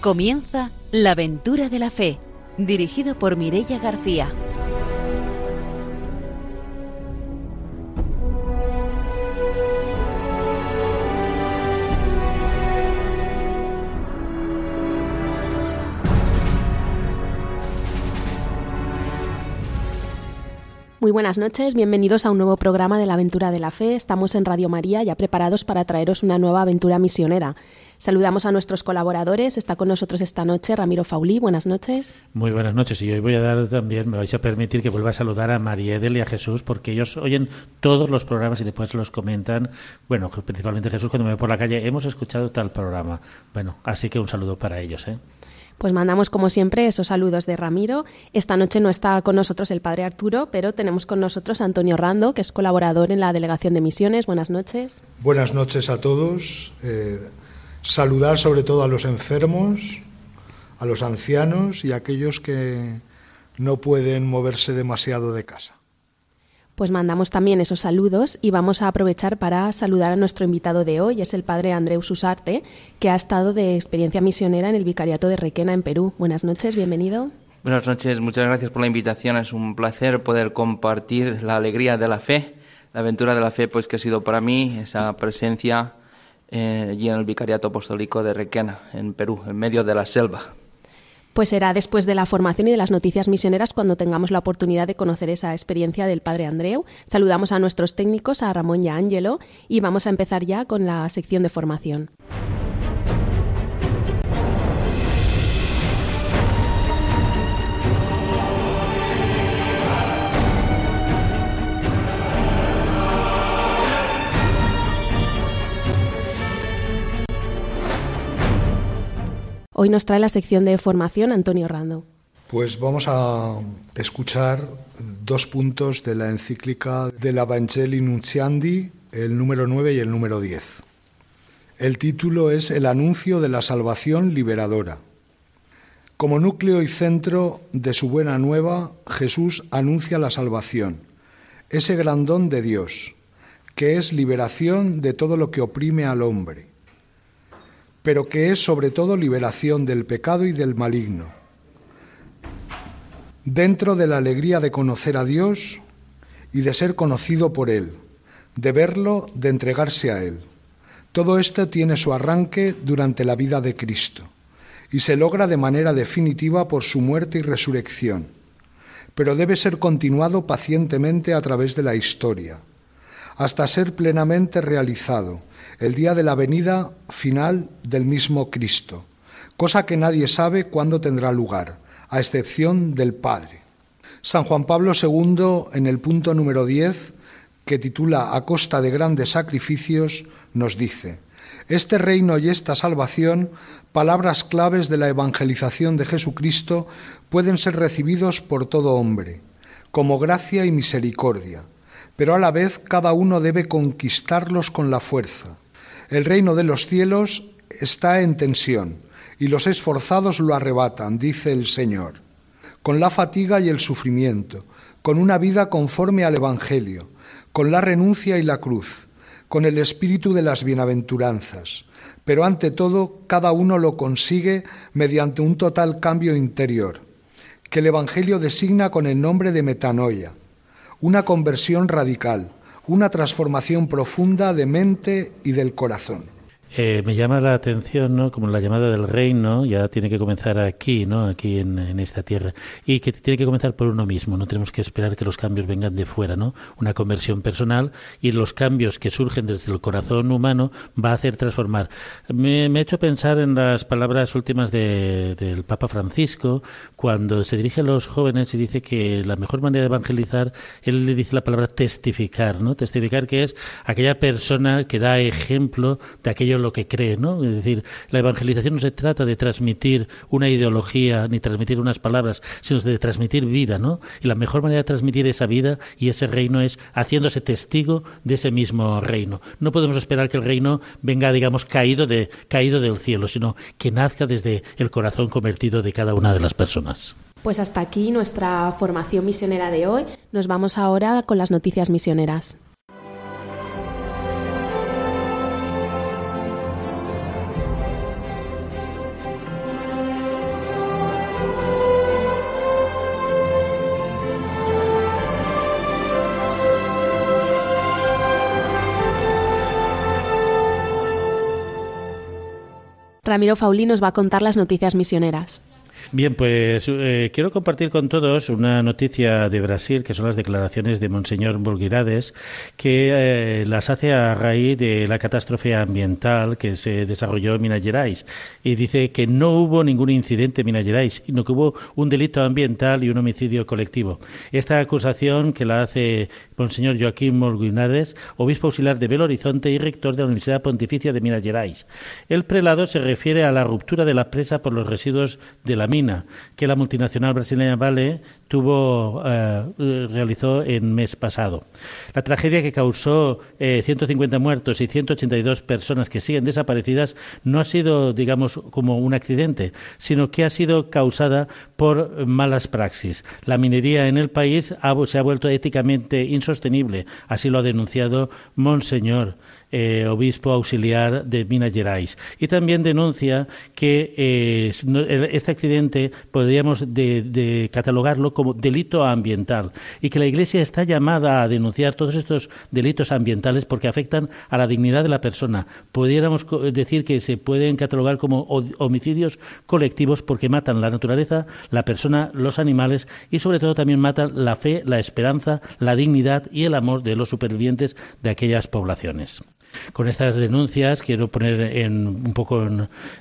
Comienza La aventura de la fe, dirigido por Mirella García. Muy buenas noches, bienvenidos a un nuevo programa de la Aventura de la Fe. Estamos en Radio María ya preparados para traeros una nueva aventura misionera. Saludamos a nuestros colaboradores. Está con nosotros esta noche Ramiro Faulí. Buenas noches. Muy buenas noches. Y hoy voy a dar también, me vais a permitir que vuelva a saludar a María Edel y a Jesús, porque ellos oyen todos los programas y después los comentan. Bueno, principalmente Jesús cuando me ve por la calle, hemos escuchado tal programa. Bueno, así que un saludo para ellos. ¿eh? Pues mandamos, como siempre, esos saludos de Ramiro. Esta noche no está con nosotros el padre Arturo, pero tenemos con nosotros a Antonio Rando, que es colaborador en la Delegación de Misiones. Buenas noches. Buenas noches a todos. Eh, saludar sobre todo a los enfermos, a los ancianos y a aquellos que no pueden moverse demasiado de casa pues mandamos también esos saludos y vamos a aprovechar para saludar a nuestro invitado de hoy, es el padre Andreu Susarte, que ha estado de experiencia misionera en el Vicariato de Requena en Perú. Buenas noches, bienvenido. Buenas noches, muchas gracias por la invitación. Es un placer poder compartir la alegría de la fe, la aventura de la fe, pues que ha sido para mí esa presencia eh, allí en el Vicariato Apostólico de Requena, en Perú, en medio de la selva. Pues será después de la formación y de las noticias misioneras cuando tengamos la oportunidad de conocer esa experiencia del Padre Andreu. Saludamos a nuestros técnicos, a Ramón y a Ángelo, y vamos a empezar ya con la sección de formación. Hoy nos trae la sección de formación Antonio Rando. Pues vamos a escuchar dos puntos de la encíclica del Evangelii Nunciandi, el número 9 y el número 10. El título es El anuncio de la salvación liberadora. Como núcleo y centro de su buena nueva, Jesús anuncia la salvación, ese gran don de Dios, que es liberación de todo lo que oprime al hombre pero que es sobre todo liberación del pecado y del maligno. Dentro de la alegría de conocer a Dios y de ser conocido por Él, de verlo, de entregarse a Él. Todo esto tiene su arranque durante la vida de Cristo y se logra de manera definitiva por su muerte y resurrección, pero debe ser continuado pacientemente a través de la historia, hasta ser plenamente realizado el día de la venida final del mismo Cristo, cosa que nadie sabe cuándo tendrá lugar, a excepción del Padre. San Juan Pablo II, en el punto número 10, que titula A costa de grandes sacrificios, nos dice, Este reino y esta salvación, palabras claves de la evangelización de Jesucristo, pueden ser recibidos por todo hombre, como gracia y misericordia, pero a la vez cada uno debe conquistarlos con la fuerza, el reino de los cielos está en tensión y los esforzados lo arrebatan, dice el Señor, con la fatiga y el sufrimiento, con una vida conforme al Evangelio, con la renuncia y la cruz, con el espíritu de las bienaventuranzas. Pero ante todo, cada uno lo consigue mediante un total cambio interior, que el Evangelio designa con el nombre de metanoia, una conversión radical, una transformación profunda de mente y del corazón. Eh, me llama la atención, ¿no? Como la llamada del reino ya tiene que comenzar aquí, ¿no? Aquí en, esta tierra. Y que tiene que comenzar por uno mismo. No tenemos que esperar que los cambios vengan de fuera, ¿no? Una conversión personal y los cambios que surgen desde el corazón humano va a hacer transformar. Me, me ha hecho pensar en las palabras últimas del Papa Francisco cuando se dirige a los jóvenes y dice que la mejor manera de evangelizar, él le dice la palabra testificar, ¿no? Testificar que es aquella persona que da ejemplo de aquello lo que cree, ¿no? Es decir, la evangelización no se trata de transmitir una ideología ni transmitir unas palabras, sino de transmitir vida, ¿no? Y la mejor manera de transmitir esa vida y ese reino es haciéndose testigo de ese mismo reino. No podemos esperar que el reino venga, digamos, caído de caído del cielo, sino que nazca desde el corazón convertido de cada una de las personas. Pues hasta aquí nuestra formación misionera de hoy. Nos vamos ahora con las noticias misioneras. Ramiro Faulí nos va a contar las noticias misioneras. Bien, pues eh, quiero compartir con todos una noticia de Brasil, que son las declaraciones de Monseñor Bulguirades, que eh, las hace a raíz de la catástrofe ambiental que se desarrolló en Minas Gerais. Y dice que no hubo ningún incidente en Minas Gerais, sino que hubo un delito ambiental y un homicidio colectivo. Esta acusación que la hace Monseñor Joaquín Bulguirades, obispo auxiliar de Belo Horizonte y rector de la Universidad Pontificia de Minas Gerais. El prelado se refiere a la ruptura de la presa por los residuos de la mina que la multinacional brasileña Vale tuvo, eh, realizó en mes pasado. La tragedia que causó 150 eh, muertos y 182 personas que siguen desaparecidas no ha sido, digamos, como un accidente, sino que ha sido causada por malas praxis. La minería en el país se ha vuelto éticamente insostenible, así lo ha denunciado Monseñor. Eh, obispo auxiliar de Minas Gerais. Y también denuncia que eh, este accidente podríamos catalogarlo como delito ambiental y que la Iglesia está llamada a denunciar todos estos delitos ambientales porque afectan a la dignidad de la persona. Pudiéramos decir que se pueden catalogar como homicidios colectivos porque matan la naturaleza, la persona, los animales y sobre todo también matan la fe, la esperanza, la dignidad y el amor de los supervivientes de aquellas poblaciones. Con estas denuncias quiero poner en, un poco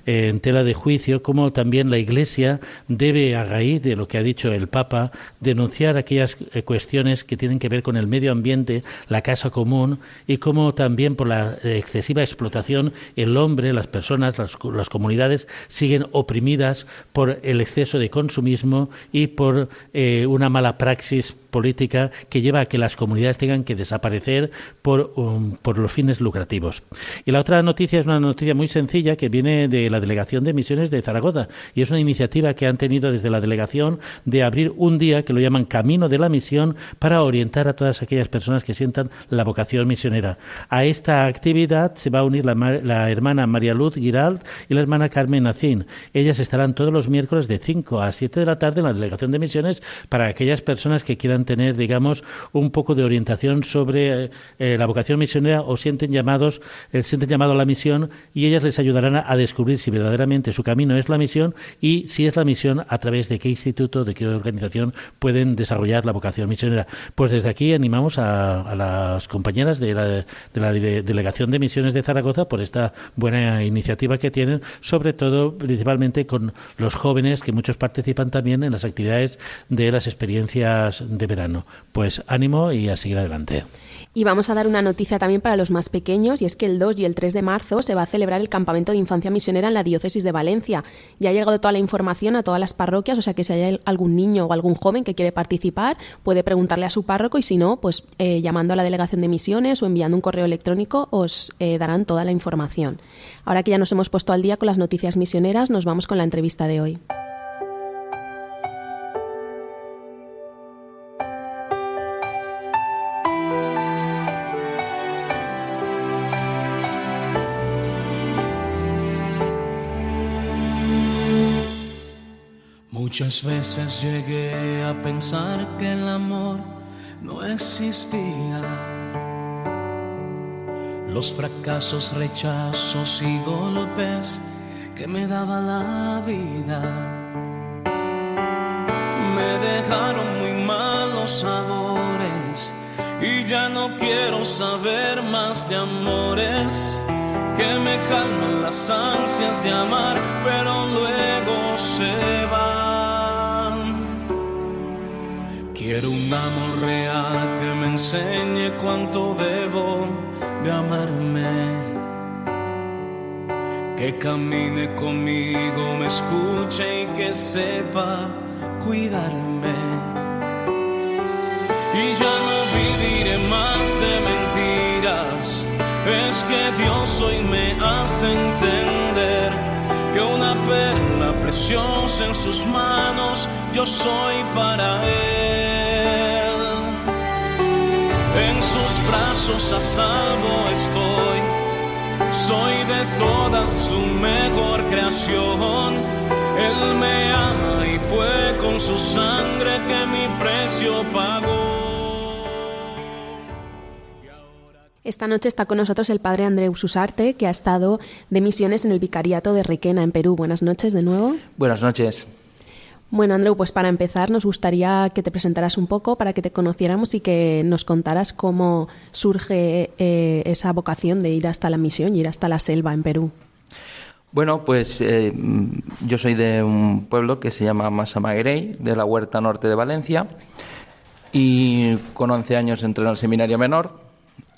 en, tela de juicio cómo también la Iglesia debe, a raíz de lo que ha dicho el Papa, denunciar aquellas eh, cuestiones que tienen que ver con el medio ambiente, la casa común y cómo también por la excesiva explotación el hombre, las personas, las, comunidades siguen oprimidas por el exceso de consumismo y por eh, una mala praxis política que lleva a que las comunidades tengan que desaparecer por, um, por los fines lucrativos. Y la otra noticia es una noticia muy sencilla que viene de la Delegación de Misiones de Zaragoza y es una iniciativa que han tenido desde la delegación de abrir un día que lo llaman Camino de la Misión para orientar a todas aquellas personas que sientan la vocación misionera. A esta actividad se va a unir la, la hermana María Luz Giralt y la hermana Carmen Nacín. Ellas estarán todos los miércoles de 5 a 7 de la tarde en la Delegación de Misiones para aquellas personas que quieran tener, digamos, un poco de orientación sobre eh, eh, la vocación misionera o sienten llamados, eh, sienten llamado a la misión y ellas les ayudarán a, descubrir si verdaderamente su camino es la misión y si es la misión a través de qué instituto, de qué organización pueden desarrollar la vocación misionera. Pues desde aquí animamos a, las compañeras de la, de la Delegación de Misiones de Zaragoza por esta buena iniciativa que tienen, sobre todo principalmente con los jóvenes que muchos participan también en las actividades de las experiencias de verano. Pues ánimo y a seguir adelante. Y vamos a dar una noticia también para los más pequeños, y es que el 2 y el 3 de marzo se va a celebrar el campamento de infancia misionera en la diócesis de Valencia. Ya ha llegado toda la información a todas las parroquias, o sea que si hay algún niño o algún joven que quiere participar, puede preguntarle a su párroco y si no, pues eh, llamando a la delegación de misiones o enviando un correo electrónico os eh, darán toda la información. Ahora que ya nos hemos puesto al día con las noticias misioneras, nos vamos con la entrevista de hoy. Muchas veces llegué a pensar que el amor no existía. Los fracasos, rechazos y golpes que me daba la vida me dejaron muy malos sabores y ya no quiero saber más de amores que me calman las ansias de amar, pero luego se van. Quiero un amor real que me enseñe cuánto debo de amarme. Que camine conmigo, me escuche y que sepa cuidarme. Y ya no viviré más de mentiras. Es que Dios hoy me hace entender que una perla preciosa en sus manos yo soy para Él. A salvo estoy, soy de todas su mejor creación. Él me ama y fue con su sangre que mi precio pagó. Esta noche está con nosotros el padre Andreu Susarte, que ha estado de misiones en el Vicariato de Requena, en Perú. Buenas noches de nuevo. Buenas noches. Bueno, Andreu, pues para empezar nos gustaría que te presentaras un poco para que te conociéramos y que nos contaras cómo surge eh, esa vocación de ir hasta la misión y ir hasta la selva en Perú. Bueno, pues eh, yo soy de un pueblo que se llama Masamaguerey, de la Huerta Norte de Valencia, y con 11 años entré en el seminario menor.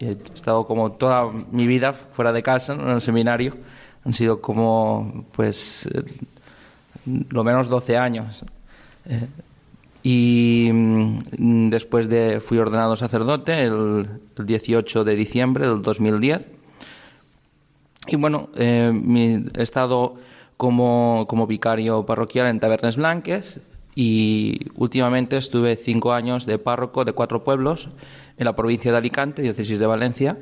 He estado como toda mi vida fuera de casa, en el seminario. Han sido como, pues, lo menos 12 años. Eh, y mm, después de fui ordenado sacerdote el, 18 de diciembre del 2010. Y bueno, eh, he estado como, como vicario parroquial en Tabernes Blanques y últimamente estuve cinco años de párroco de cuatro pueblos en la provincia de Alicante, diócesis de Valencia,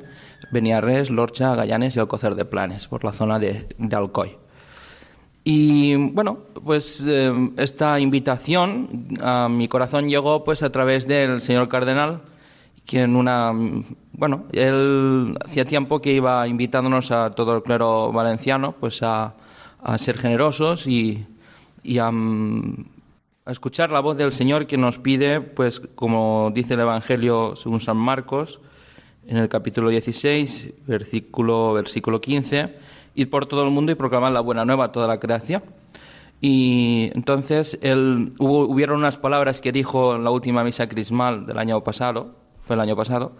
Beniarrés, Lorcha, Gallanes y Alcocer de Planes, por la zona de Alcoy. Y bueno, pues eh, esta invitación a mi corazón llegó pues a través del señor cardenal, quien una bueno, él hacía tiempo que iba invitándonos a todo el clero valenciano pues a, a ser generosos y, y a, a, escuchar la voz del Señor que nos pide, pues como dice el Evangelio según San Marcos, en el capítulo 16, versículo, versículo 15, ir por todo el mundo y proclamar la buena nueva a toda la creación. Y entonces él, hubo, hubieron unas palabras que dijo en la última misa crismal del año pasado, fue el año pasado,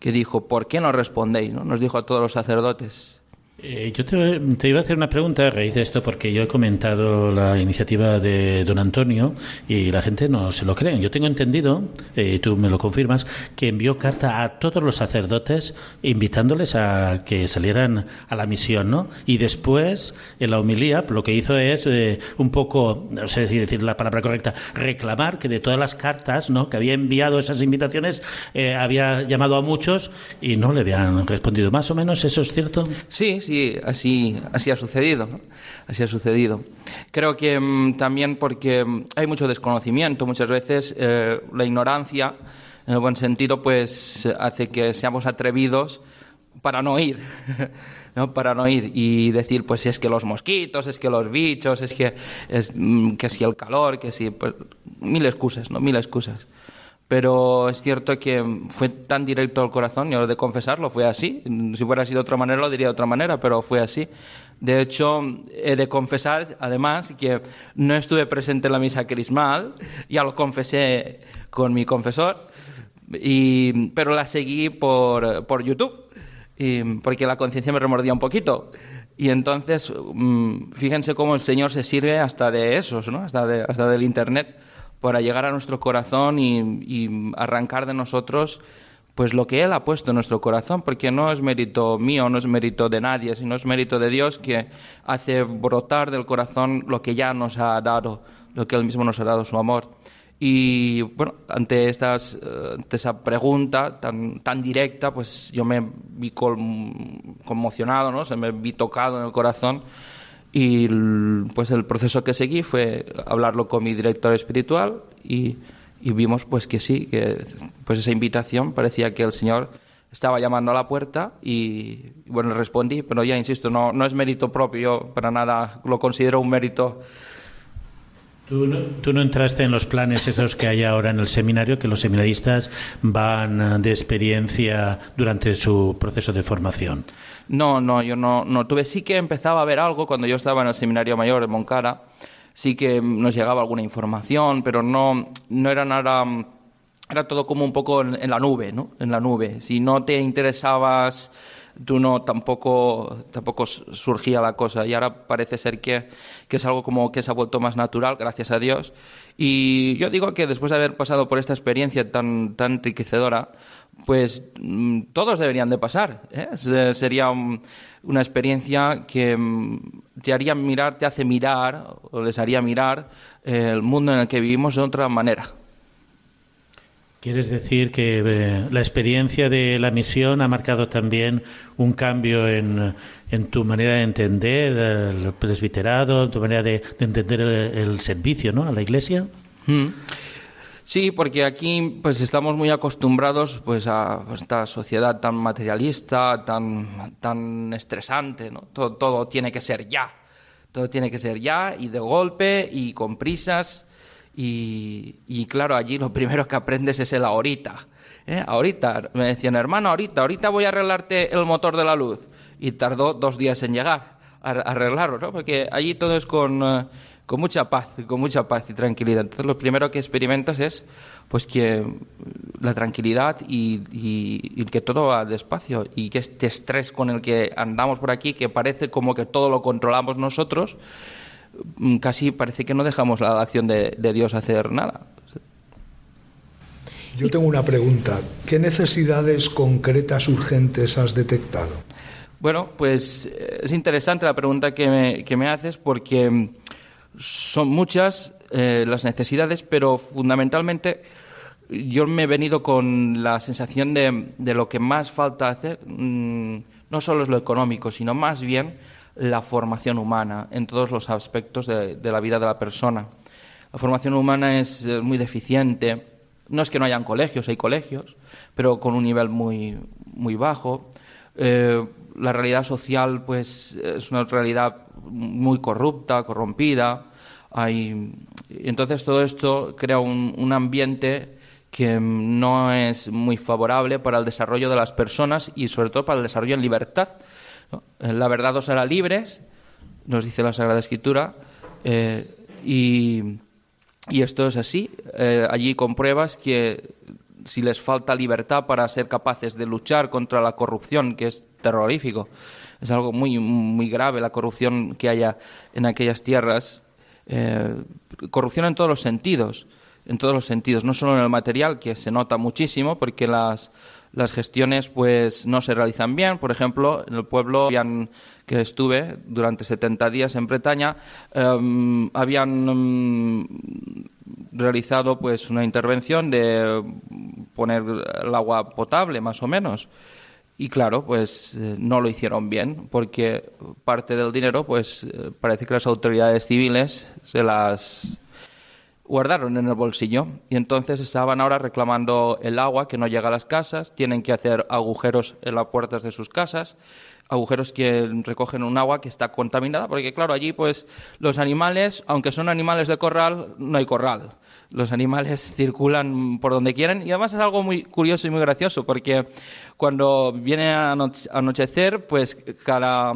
que dijo, ¿por qué no respondéis? ¿no? Nos dijo a todos los sacerdotes, eh, yo te, iba a hacer una pregunta a raíz de esto porque yo he comentado la iniciativa de don Antonio y la gente no se lo cree. Yo tengo entendido, y eh, tú me lo confirmas, que envió carta a todos los sacerdotes invitándoles a que salieran a la misión, ¿no? Y después, en la homilía, lo que hizo es eh, un poco, no sé si decir la palabra correcta, reclamar que de todas las cartas, ¿no? Que había enviado esas invitaciones, había llamado a muchos y no le habían respondido. Más o menos, ¿eso es cierto? Sí, sí, así, así ha sucedido. Así ha sucedido. Creo que mm, también porque mm, hay mucho desconocimiento, muchas veces eh, la ignorancia, en el buen sentido, pues hace que seamos atrevidos para no ir. ¿no? para no ir y decir, pues es que los mosquitos, es que los bichos, es que, es, mm, que si el calor, que si, pues, mil excusas, ¿no? Mil excusas pero es cierto que fue tan directo al corazón, y lo de confesarlo, fue así. Si fuera sido de otra manera, lo diría de otra manera, pero fue así. De hecho, he de confesar, además, que no estuve presente en la misa crismal, ya lo confesé con mi confesor, y, pero la seguí por, por YouTube, y, porque la conciencia me remordía un poquito. Y entonces, mm, fíjense cómo el Señor se sirve hasta de esos, ¿no? hasta, de, hasta del Internet para llegar a nuestro corazón y, arrancar de nosotros pues lo que Él ha puesto en nuestro corazón, porque no es mérito mío, no es mérito de nadie, sino es mérito de Dios que hace brotar del corazón lo que ya nos ha dado, lo que Él mismo nos ha dado, su amor. Y bueno, ante, estas, eh, ante esa pregunta tan, tan directa, pues yo me vi conmocionado, ¿no? Se me vi tocado en el corazón y pues el proceso que seguí fue hablarlo con mi director espiritual y, vimos pues que sí, que pues esa invitación parecía que el Señor estaba llamando a la puerta y, bueno, respondí, pero ya insisto, no, no es mérito propio, yo para nada lo considero un mérito. ¿Tú no, tú no entraste en los planes esos que hay ahora en el seminario, que los seminaristas van de experiencia durante su proceso de formación. No, no, yo no, no tuve. Sí que empezaba a ver algo cuando yo estaba en el seminario mayor de Moncara. Sí que nos llegaba alguna información, pero no, no era nada. Era todo como un poco en, la nube, ¿no? En la nube. Si no te interesabas, tú no tampoco, tampoco surgía la cosa. Y ahora parece ser que, que es algo como que se ha vuelto más natural, gracias a Dios. Y yo digo que después de haber pasado por esta experiencia tan, tan enriquecedora, pues mm, todos deberían de pasar. ¿eh? Sería una experiencia que mm, te haría mirar, te hace mirar, o les haría mirar eh, el mundo en el que vivimos de otra manera. ¿Quieres decir que eh, la experiencia de la misión ha marcado también un cambio en, tu manera de entender el presbiterado, en tu manera de, entender el, servicio ¿no? a la Iglesia? Mm. Sí, porque aquí pues estamos muy acostumbrados pues a esta sociedad tan materialista, tan, tan estresante, ¿no? Todo tiene que ser ya, todo tiene que ser ya y de golpe y con prisas y, y claro, allí lo primero que aprendes es el ahorita. ¿eh? Ahorita, me decían, hermano, ahorita, ahorita voy a arreglarte el motor de la luz. Y tardó dos días en llegar a arreglarlo, ¿no? Porque allí todo es con... Eh, con mucha paz, con mucha paz y tranquilidad. Entonces lo primero que experimentas es pues que la tranquilidad y, que todo va despacio y que este estrés con el que andamos por aquí, que parece como que todo lo controlamos nosotros, mm, casi parece que no dejamos la acción de, de Dios hacer nada. Yo tengo una pregunta. ¿Qué necesidades concretas urgentes has detectado? Bueno, pues eh, es interesante la pregunta que me, que me haces porque son muchas eh, las necesidades, pero fundamentalmente yo me he venido con la sensación de, de lo que más falta hacer, mm, no solo es lo económico, sino más bien la formación humana en todos los aspectos de, la vida de la persona. La formación humana es muy deficiente. No es que no hayan colegios, hay colegios, pero con un nivel muy, muy bajo. Eh, la realidad social, pues, es una realidad muy corrupta, corrompida. Hay... Entonces todo esto crea un, ambiente que no es muy favorable para el desarrollo de las personas y sobre todo para el desarrollo en libertad. La verdad os hará libres, nos dice la Sagrada Escritura, eh, y, esto es así. Eh, allí compruebas que si les falta libertad para ser capaces de luchar contra la corrupción, que es terrorífico, es algo muy, muy grave la corrupción que haya en aquellas tierras. Eh, corrupción en todos los sentidos, en todos los sentidos, no solo en el material, que se nota muchísimo, porque las, las gestiones pues no se realizan bien. Por ejemplo, en el pueblo que estuve durante 70 días en Bretaña, em, habían em, realizado pues una intervención de poner el agua potable, más o menos. Y claro, pues eh, no lo hicieron bien, porque parte del dinero, pues eh, parece que las autoridades civiles se las guardaron en el bolsillo. Y entonces estaban ahora reclamando el agua que no llega a las casas, tienen que hacer agujeros en las puertas de sus casas, agujeros que recogen un agua que está contaminada, porque claro, allí pues los animales, aunque son animales de corral, no hay corral. Los animales circulan por donde quieren. Y además es algo muy curioso y muy gracioso porque cuando viene a anochecer, pues cada,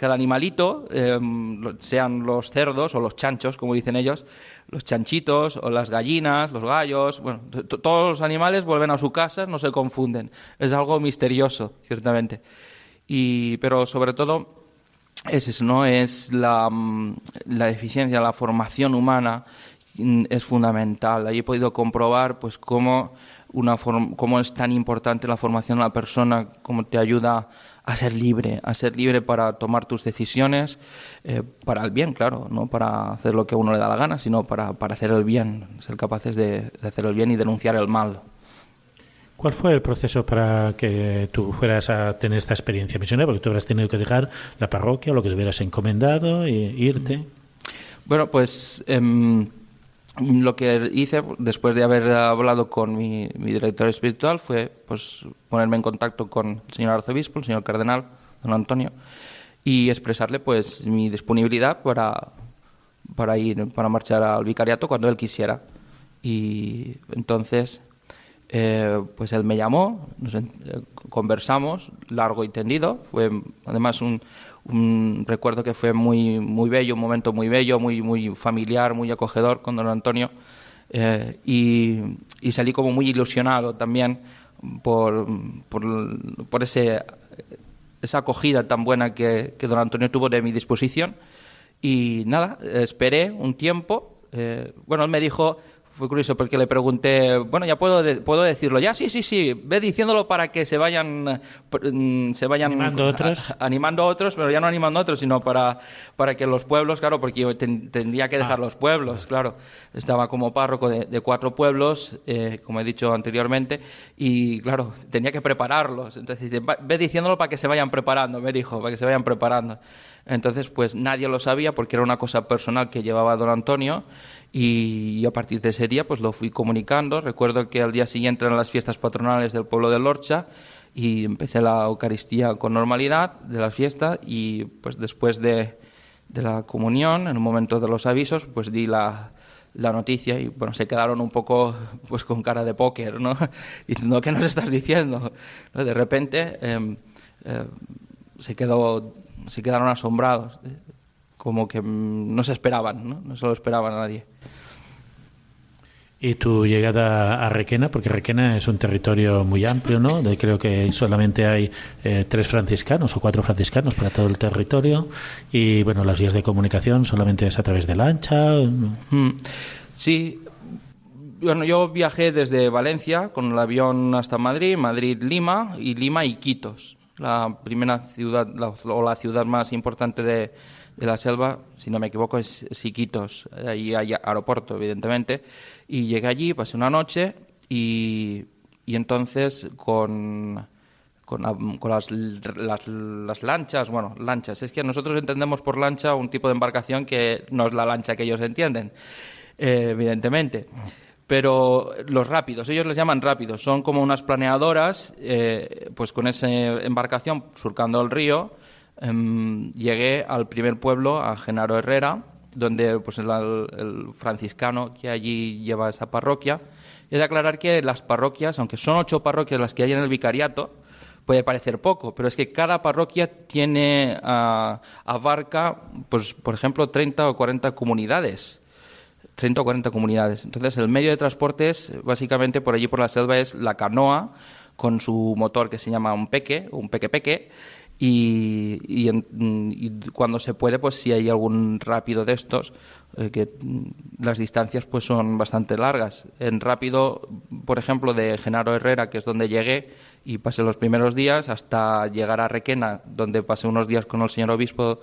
cada animalito, em, sean los cerdos o los chanchos, como dicen ellos, los chanchitos o las gallinas, los gallos, bueno, todos los animales vuelven a su casa, no se confunden. Es algo misterioso, ciertamente. Y, pero sobre todo es eso, ¿no? Es la, la deficiencia, la formación humana es fundamental. Ahí he podido comprobar pues cómo, una cómo es tan importante la formación de la persona, cómo te ayuda a ser libre, a ser libre para tomar tus decisiones, eh, para el bien, claro, no para hacer lo que a uno le da la gana, sino para, para hacer el bien, ser capaces de, hacer el bien y denunciar el mal. ¿Cuál fue el proceso para que tú fueras a tener esta experiencia misionera? Porque tú habrás tenido que dejar la parroquia, lo que te hubieras encomendado, e irte. Bueno, pues em, lo que hice después de haber hablado con mi, director espiritual fue pues ponerme en contacto con el señor arzobispo, el señor cardenal, don Antonio, y expresarle pues mi disponibilidad para, para ir, para marchar al vicariato cuando él quisiera. Y entonces, eh, pues él me llamó, nos, conversamos largo y tendido, fue además un, recuerdo que fue muy, muy bello, un momento muy bello, muy, muy familiar, muy acogedor con don Antonio. Eh, y, salí como muy ilusionado también por, por, ese, esa acogida tan buena que, que, don Antonio tuvo de mi disposición. Y nada, esperé un tiempo. Eh, bueno, él me dijo fue curioso porque le pregunté, bueno, ya puedo, puedo decirlo ya, sí, sí, sí, ve diciéndolo para que se vayan, mm, se vayan animando otros, animando a otros, pero ya no animando a otros, sino para, para que los pueblos, claro, porque tendría que dejar ah. los pueblos, claro, estaba como párroco de, cuatro pueblos, eh, como he dicho anteriormente, y claro, tenía que prepararlos, entonces ve diciéndolo para que se vayan preparando, me dijo, para que se vayan preparando. Entonces, pues nadie lo sabía porque era una cosa personal que llevaba don Antonio y, a partir de ese día pues lo fui comunicando. Recuerdo que al día siguiente eran las fiestas patronales del pueblo de Lorcha y empecé la Eucaristía con normalidad de la fiesta y pues después de, de la comunión, en un momento de los avisos, pues di la, la noticia y bueno, se quedaron un poco pues con cara de póker, ¿no? Diciendo, ¿qué nos estás diciendo? De repente em, eh, se, quedó, se quedaron asombrados, como que mm, no se esperaban, ¿no? No se lo esperaban a nadie. Y tu llegada a Requena, porque Requena es un territorio muy amplio, ¿no? De, creo que solamente hay eh, tres franciscanos o cuatro franciscanos para todo el territorio. Y bueno, las vías de comunicación solamente es a través de lancha. Mm. Sí. Bueno, yo viajé desde Valencia con el avión hasta Madrid, Madrid-Lima y Lima-Iquitos. La primera ciudad o la ciudad más importante de, de la selva, si no me equivoco, es, Iquitos. Ahí hay aeropuerto, evidentemente. Y llegué allí, pasé una noche y, y entonces con, con, con las, las, lanchas, bueno, lanchas, es que nosotros entendemos por lancha un tipo de embarcación que no es la lancha que ellos entienden, eh, evidentemente. Pero los rápidos, ellos les llaman rápidos, son como unas planeadoras, eh, pues con esa embarcación surcando el río, Em, llegué al primer pueblo, a Genaro Herrera, donde pues, el, franciscano que allí lleva esa parroquia. He de aclarar que las parroquias, aunque son ocho parroquias las que hay en el vicariato, puede parecer poco, pero es que cada parroquia tiene, ah, abarca, pues, por ejemplo, 30 o 40 comunidades. 30 o 40 comunidades. Entonces, el medio de transporte es, básicamente, por allí por la selva, es la canoa, con su motor que se llama un peque, un peque-peque, y, y, cuando se puede, pues si hay algún rápido de estos, eh, que las distancias pues son bastante largas. En rápido, por ejemplo, de Genaro Herrera, que es donde llegué y pasé los primeros días, hasta llegar a Requena, donde pasé unos días con el señor obispo,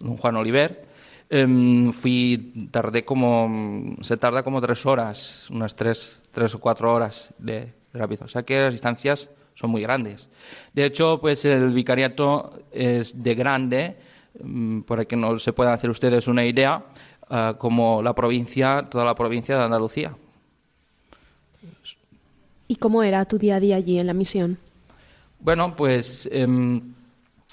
don Juan Oliver, em, fui, tardé como, se tarda como tres horas, unas tres, tres o cuatro horas de rápido. O sea que las distancias son muy grandes. De hecho, pues el vicariato es de grande, mm, para que no se puedan hacer ustedes una idea, ah, como la provincia, toda la provincia de Andalucía. ¿Y cómo era tu día a día allí en la misión? Bueno, pues em,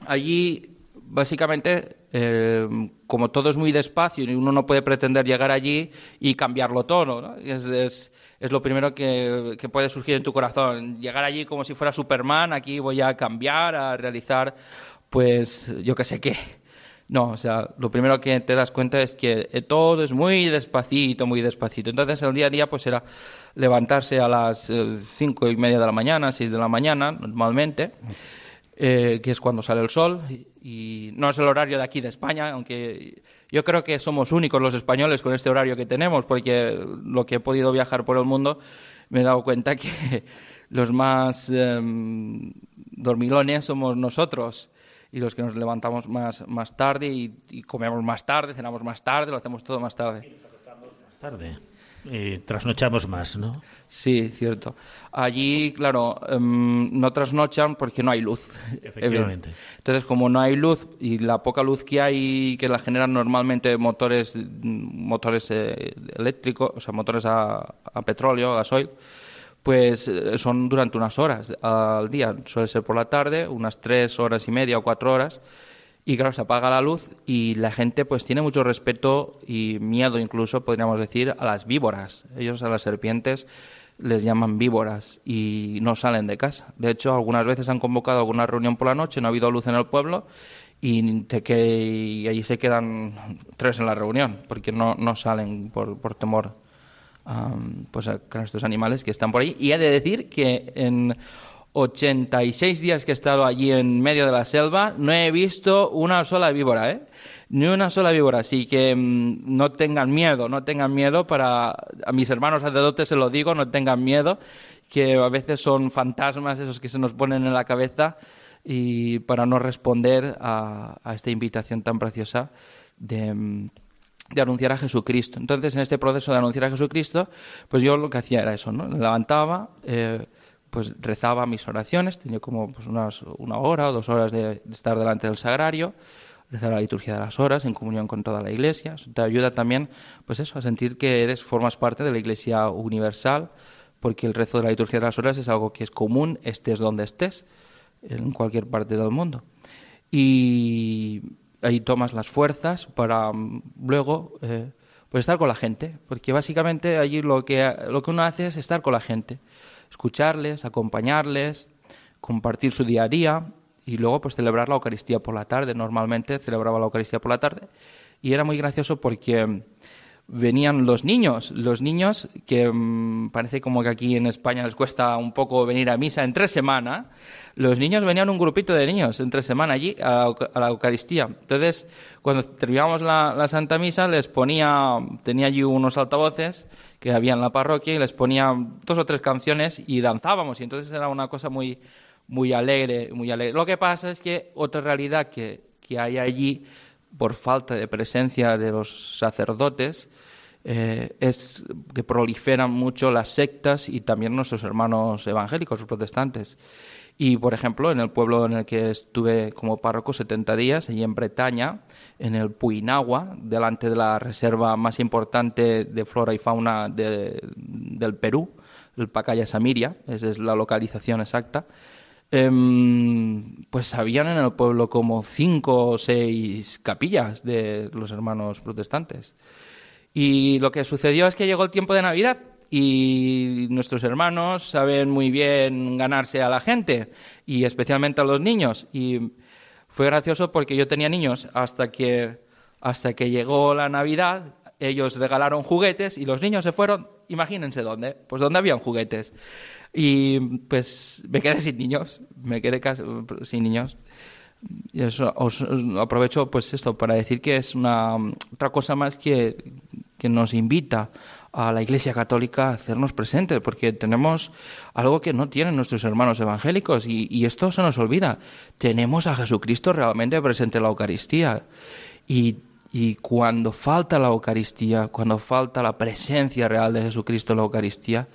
allí básicamente, em, como todo es muy despacio y uno no puede pretender llegar allí y cambiarlo todo, ¿no? es, es lo primero que, puede surgir en tu corazón. Llegar allí como si fuera Superman, aquí voy a cambiar, a realizar, pues yo qué sé qué. No, o sea, lo primero que te das cuenta es que eh, todo es muy despacito, muy despacito. Entonces el día a día pues era levantarse a las eh, cinco y media de la mañana, seis de la mañana, normalmente, eh, que es cuando sale el sol. y no es el horario de aquí de España, aunque yo creo que somos únicos los españoles con este horario que tenemos, porque lo que he podido viajar por el mundo me he dado cuenta que los más em, dormilones somos nosotros y los que nos levantamos más, más tarde y, comemos más tarde, cenamos más tarde, lo hacemos todo más tarde. Y nos acostamos más tarde. Y trasnochamos más, ¿no? Sí, cierto. Allí, claro, em, no trasnochan porque no hay luz. Efectivamente. Entonces, como no hay luz y la poca luz que hay, que la generan normalmente motores, motores eh, eléctricos, o sea, motores a, petróleo, a gasoil, pues eh, son durante unas horas al día. Suele ser por la tarde, unas tres horas y media o cuatro horas. Y claro, se apaga la luz y la gente pues tiene mucho respeto y miedo incluso, podríamos decir, a las víboras. Ellos a las serpientes les llaman víboras y no salen de casa. De hecho, algunas veces han convocado alguna reunión por la noche, no ha habido luz en el pueblo y, te que, y allí se quedan tres en la reunión porque no, no salen por, por temor pues a, estos animales que están por ahí. Y he de decir que en 86 días que he estado allí en medio de la selva no he visto una sola víbora, ¿eh? ni una sola víbora. Así que mm, no tengan miedo, no tengan miedo para a mis hermanos sacerdotes se lo digo, no tengan miedo, que a veces son fantasmas esos que se nos ponen en la cabeza y para no responder a, esta invitación tan preciosa de, mm, de, anunciar a Jesucristo. Entonces, en este proceso de anunciar a Jesucristo, pues yo lo que hacía era eso, ¿no? levantaba, eh, pues rezaba mis oraciones, tenía como pues unas, una hora o dos horas de estar delante del sagrario, rezar la liturgia de las horas en comunión con toda la iglesia. te ayuda también, pues eso, a sentir que eres, formas parte de la iglesia universal, porque el rezo de la liturgia de las horas es algo que es común, estés donde estés, en cualquier parte del mundo. Y ahí tomas las fuerzas para mm, luego eh, pues estar con la gente, porque básicamente allí lo que, lo que uno hace es estar con la gente, escucharles, acompañarles, compartir su día a día y luego pues celebrar la Eucaristía por la tarde. Normalmente celebraba la Eucaristía por la tarde y era muy gracioso porque venían los niños, los niños que mm, parece como que aquí en España les cuesta un poco venir a misa en tres semanas, los niños venían un grupito de niños en tres semanas allí a la, Eucaristía. Entonces, cuando terminábamos la, la, Santa Misa, les ponía, tenía allí unos altavoces que había en la parroquia y les ponía dos o tres canciones y danzábamos y entonces era una cosa muy muy alegre, muy alegre. Lo que pasa es que otra realidad que, hay allí, por falta de presencia de los sacerdotes, eh, es que proliferan mucho las sectas y también nuestros hermanos evangélicos, los protestantes. Y, por ejemplo, en el pueblo en el que estuve como párroco 70 días, allí en Bretaña, en el Puinagua, delante de la reserva más importante de flora y fauna del Perú, el Pacaya Samiria, esa es la localización exacta, Em, pues habían en el pueblo como cinco o seis capillas de los hermanos protestantes. Y lo que sucedió es que llegó el tiempo de Navidad y nuestros hermanos saben muy bien ganarse a la gente y especialmente a los niños. Y fue gracioso porque yo tenía niños hasta que, hasta que llegó la Navidad, ellos regalaron juguetes y los niños se fueron, imagínense dónde, pues donde habían juguetes. Y pues me quedé sin niños, me quedé sin niños. Y eso os, aprovecho pues esto para decir que es una otra cosa más que, que nos invita a la Iglesia Católica a hacernos presentes, porque tenemos algo que no tienen nuestros hermanos evangélicos y, y, esto se nos olvida. Tenemos a Jesucristo realmente presente en la Eucaristía y, y cuando falta la Eucaristía, cuando falta la presencia real de Jesucristo en la Eucaristía,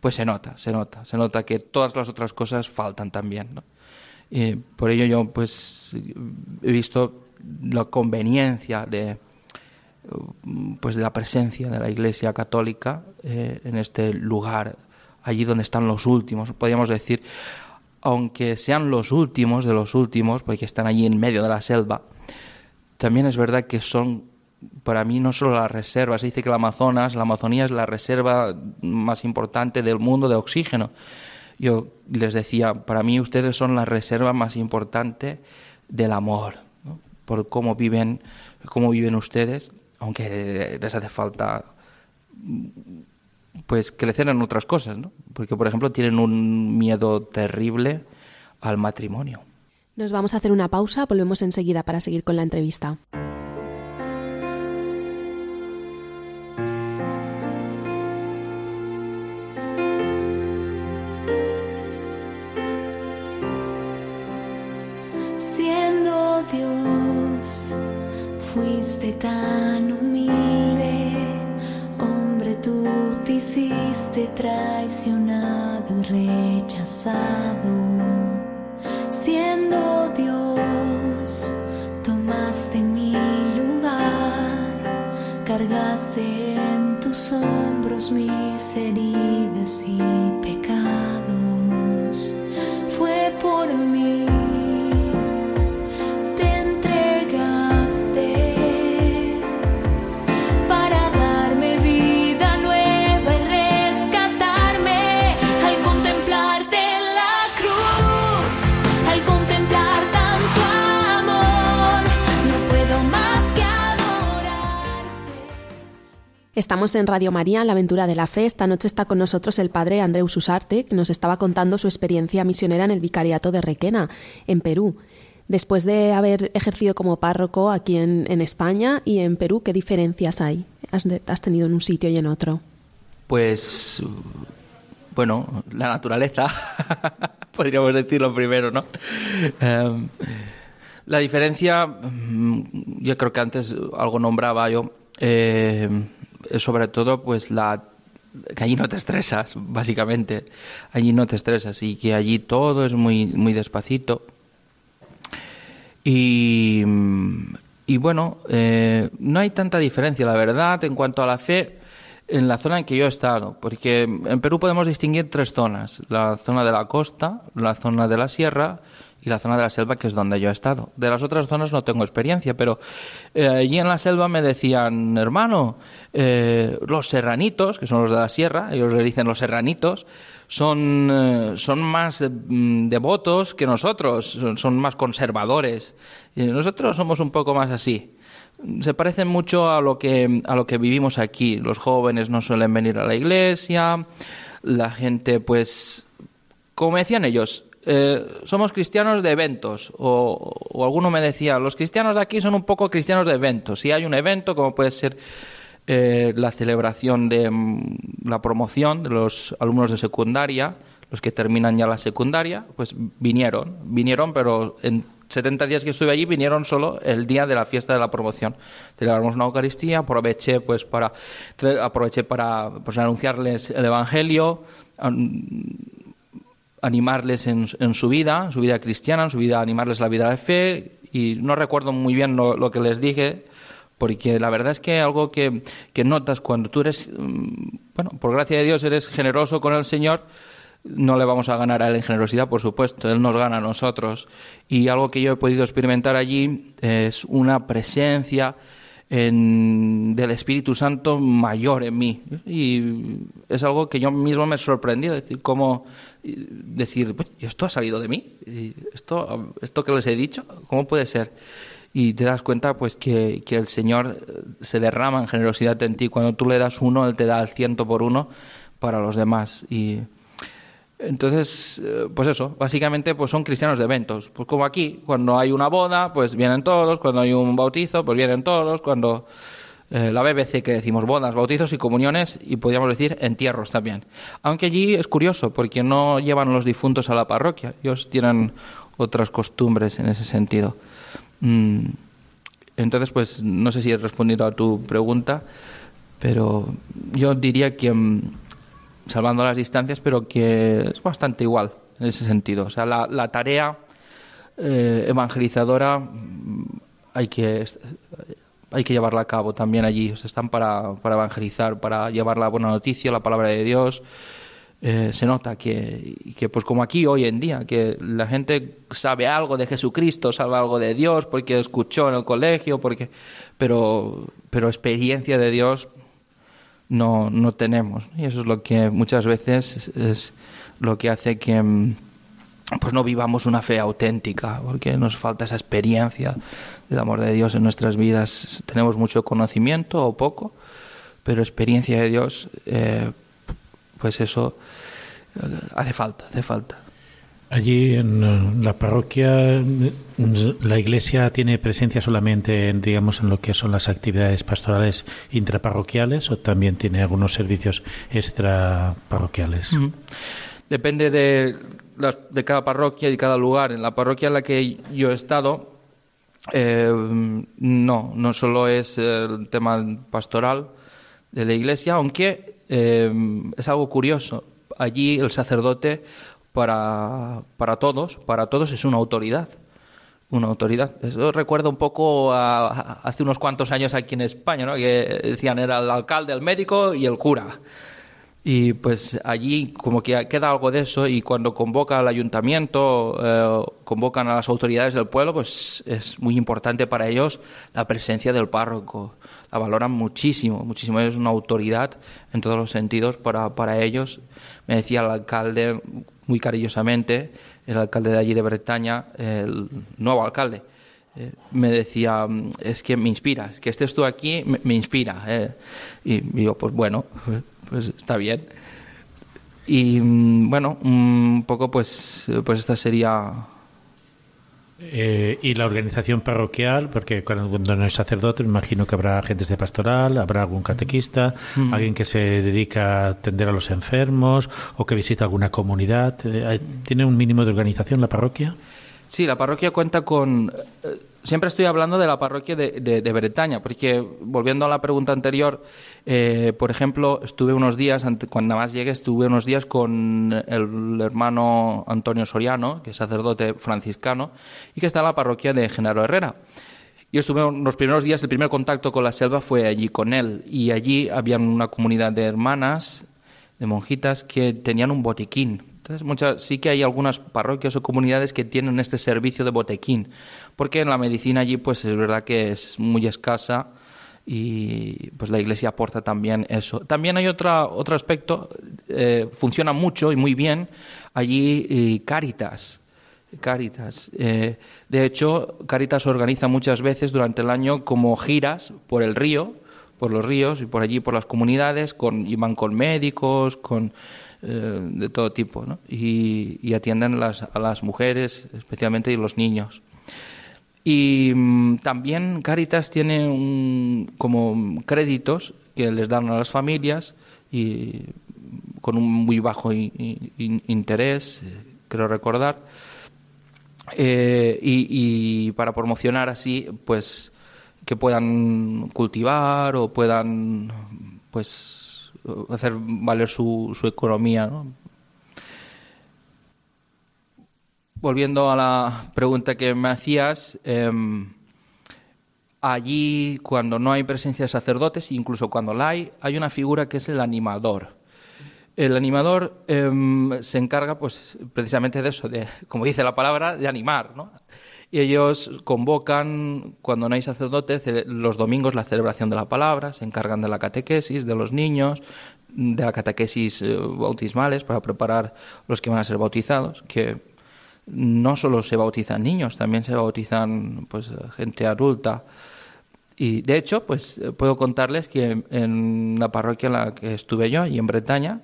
pues se nota, se nota, se nota que todas las otras cosas faltan también. Por ello yo pues he visto la conveniencia de pues de la presencia de la Iglesia Católica eh, en este lugar, allí donde están los últimos, podríamos decir, aunque sean los últimos de los últimos, porque están allí en medio de la selva, también es verdad que son para mí no solo la reserva, se dice que el Amazonas, la Amazonía es la reserva más importante del mundo de oxígeno. Yo les decía, para mí ustedes son la reserva más importante del amor, por cómo viven, cómo viven ustedes, aunque les hace falta pues crecer en otras cosas, ¿no? Porque por ejemplo tienen un miedo terrible al matrimonio. Nos vamos a hacer una pausa, volvemos enseguida para seguir con la entrevista. Estamos en Radio María, en la aventura de la fe. Esta noche está con nosotros el padre Andreu Susarte, que nos estaba contando su experiencia misionera en el vicariato de Requena, en Perú. Después de haber ejercido como párroco aquí en, España y en Perú, ¿qué diferencias hay? Has, tenido en un sitio y en otro? Pues, bueno, la naturaleza, podríamos decirlo primero, ¿no? Em, la diferencia, mm, yo creo que antes algo nombraba yo, eh, sobre todo pues la que allí no te estresas, básicamente. Allí no te estresas y que allí todo es muy, muy despacito. Y, y bueno, eh, no hay tanta diferencia, la verdad, en cuanto a la fe en la zona en que yo he estado, porque en Perú podemos distinguir tres zonas, la zona de la costa, la zona de la sierra y la zona de la selva, que es donde yo he estado. De las otras zonas no tengo experiencia, pero eh, allí en la selva me decían, hermano, eh, los serranitos, que son los de la sierra, ellos le dicen los serranitos, son, eh, son más mm, devotos que nosotros, son, más conservadores. Nosotros somos un poco más así se parecen mucho a lo que a lo que vivimos aquí. Los jóvenes no suelen venir a la iglesia, la gente, pues, como decían ellos, eh, somos cristianos de eventos. O, o, alguno me decía, los cristianos de aquí son un poco cristianos de eventos. Si hay un evento, como puede ser eh, la celebración de mm, la promoción de los alumnos de secundaria, los que terminan ya la secundaria, pues vinieron, vinieron, pero en 70 días que estuve allí vinieron solo el día de la fiesta de la promoción. Celebramos una Eucaristía, aproveché pues para aproveché para pues, anunciarles el evangelio, animarles en, en, su vida, en su vida cristiana, en su vida animarles la vida de fe y no recuerdo muy bien lo, que les dije porque la verdad es que algo que, que notas cuando tú eres, mm, bueno, por gracia de Dios eres generoso con el Señor, no le vamos a ganar a él en generosidad, por supuesto, él nos gana a nosotros. Y algo que yo he podido experimentar allí es una presencia del Espíritu Santo mayor en mí. Y es algo que yo mismo me sorprendió, decir, cómo decir, ¿esto ha salido de mí? ¿Esto, ¿Esto que les he dicho? ¿Cómo puede ser? Y te das cuenta pues que, que el Señor se derrama en generosidad en ti. Cuando tú le das uno, Él te da el ciento por uno para los demás. Y entonces, eh, pues eso, básicamente pues son cristianos de eventos. Pues como aquí, cuando hay una boda, pues vienen todos, cuando hay un bautizo, pues vienen todos, cuando eh, la BBC que decimos bodas, bautizos y comuniones y podríamos decir entierros también. Aunque allí es curioso porque no llevan los difuntos a la parroquia, ellos tienen otras costumbres en ese sentido. Mm, entonces, pues no sé si he respondido a tu pregunta, pero yo diría que mm, salvando las distancias, pero que es bastante igual en ese sentido. O sea, la, tarea eh, evangelizadora mm, hay que, hay que llevarla a cabo también allí. O sea, están para, para evangelizar, para llevar la buena noticia, la palabra de Dios. Eh, se nota que, que, pues como aquí hoy en día, que la gente sabe algo de Jesucristo, sabe algo de Dios, porque escuchó en el colegio, porque, pero, pero experiencia de Dios no, no tenemos. Y eso es lo que muchas veces es, lo que hace que mm, pues no vivamos una fe auténtica, porque nos falta esa experiencia del amor de Dios en nuestras vidas. Tenemos mucho conocimiento o poco, pero experiencia de Dios, eh, pues eso eh, hace falta, hace falta. Allí en la parroquia, la iglesia tiene presencia solamente en, digamos, en lo que son las actividades pastorales intraparroquiales o también tiene algunos servicios extraparroquiales. Depende de, de cada parroquia y cada lugar. En la parroquia en la que yo he estado, eh, no, no solo es el tema pastoral de la iglesia, aunque eh, es algo curioso. Allí el sacerdote para, para todos, para todos es una autoridad. Una autoridad. Eso un poco hace unos cuantos años aquí en España, ¿no? que decían era el alcalde, el médico y el cura. Y pues allí como que queda algo de eso y cuando convoca al ayuntamiento, eh, convocan a las autoridades del pueblo, pues es muy importante para ellos la presencia del párroco. La valoran muchísimo, muchísimo. Es una autoridad en todos los sentidos para, para ellos. Me decía el alcalde, muy cariñosamente, el alcalde de allí de Bretaña, el nuevo alcalde, eh, me decía, mm, es que me inspiras, que estés tú aquí me, inspira. Eh". Y, yo, pues bueno, pues está bien. Y mm, bueno, un poco pues, pues esta sería eh, y la organización parroquial, porque cuando no es sacerdote, me imagino que habrá agentes de pastoral, habrá algún catequista, mm. alguien que se dedica a atender a los enfermos o que visita alguna comunidad. Eh, ¿Tiene un mínimo de organización la parroquia? Sí, la parroquia cuenta con... Eh, siempre estoy hablando de la parroquia de, de, Bretaña, porque volviendo a la pregunta anterior, eh, por ejemplo, estuve unos días, cuando más llegué, estuve unos días con el hermano Antonio Soriano, que es sacerdote franciscano, y que está en la parroquia de Genaro Herrera. Yo estuve los primeros días, el primer contacto con la selva fue allí con él, y allí había una comunidad de hermanas, de monjitas, que tenían un botiquín muchas, sí que hay algunas parroquias o comunidades que tienen este servicio de botequín, porque en la medicina allí, pues es verdad que es muy escasa y pues la iglesia aporta también eso. También hay otra, otro aspecto, eh, funciona mucho y muy bien allí eh, Caritas. Caritas. Eh, de hecho, Caritas organiza muchas veces durante el año como giras por el río, por los ríos y por allí, por las comunidades, con, y van con médicos, con eh, de todo tipo, ¿no? y, atienden las, a las mujeres, especialmente y los niños. Y mm, también Caritas tiene un, como créditos que les dan a las familias y con un muy bajo interés, creo recordar, eh, y, y, para promocionar así, pues que puedan cultivar o puedan, pues hacer valer su, su economía. Volviendo a la pregunta que me hacías, em, allí cuando no hay presencia de sacerdotes, incluso cuando la hay, hay una figura que es el animador. El animador em, se encarga, pues, precisamente de eso, de, como dice la palabra, de animar. Y ellos convocan, cuando no hay sacerdote, los domingos la celebración de la palabra, se encargan de la catequesis de los niños, de la catequesis eh, bautismales para preparar los que van a ser bautizados, que no solo se bautizan niños, también se bautizan pues gente adulta. Y de hecho, pues puedo contarles que en la parroquia en la que estuve yo, y en Bretaña,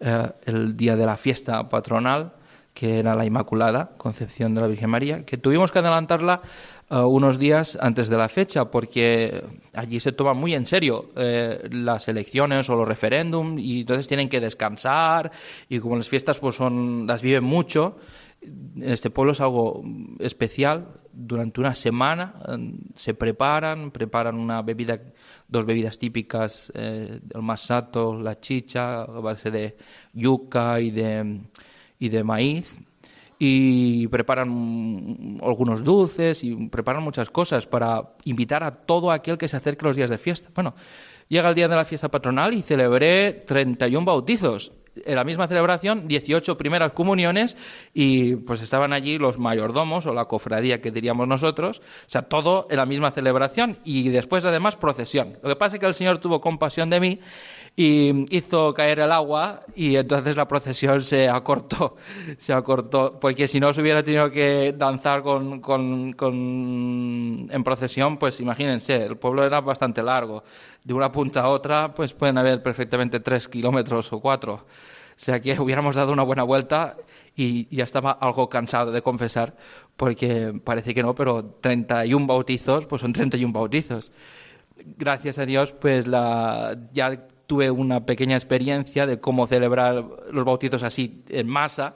eh, el día de la fiesta patronal, que era la Inmaculada Concepción de la Virgen María, que tuvimos que adelantarla eh, unos días antes de la fecha, porque allí se toma muy en serio eh, las elecciones o los referéndums y entonces tienen que descansar y como las fiestas pues son las viven mucho, en este pueblo es algo especial. Durante una semana eh, se preparan, preparan una bebida, dos bebidas típicas, el masato, la chicha, a base de yuca y de y de maíz y preparan algunos dulces y preparan muchas cosas para invitar a todo aquel que se acerque los días de fiesta. Bueno, llega el día de la fiesta patronal y celebré 31 bautizos. En la misma celebración, 18 primeras comuniones y pues estaban allí los mayordomos o la cofradía que diríamos nosotros, o sea, todo en la misma celebración y después además procesión. Lo que pasa es que el Señor tuvo compasión de mí y hizo caer el agua y entonces la procesión se acortó, se acortó, porque si no se hubiera tenido que danzar con, con, con, en procesión, pues imagínense, el pueblo era bastante largo, de una punta a otra pues pueden haber perfectamente tres kilómetros o cuatro, o sea que hubiéramos dado una buena vuelta y ya estaba algo cansado de confesar, porque parece que no, pero 31 bautizos, pues son 31 bautizos. Gracias a Dios, pues la, ya tuve una pequeña experiencia de cómo celebrar los bautizos así en masa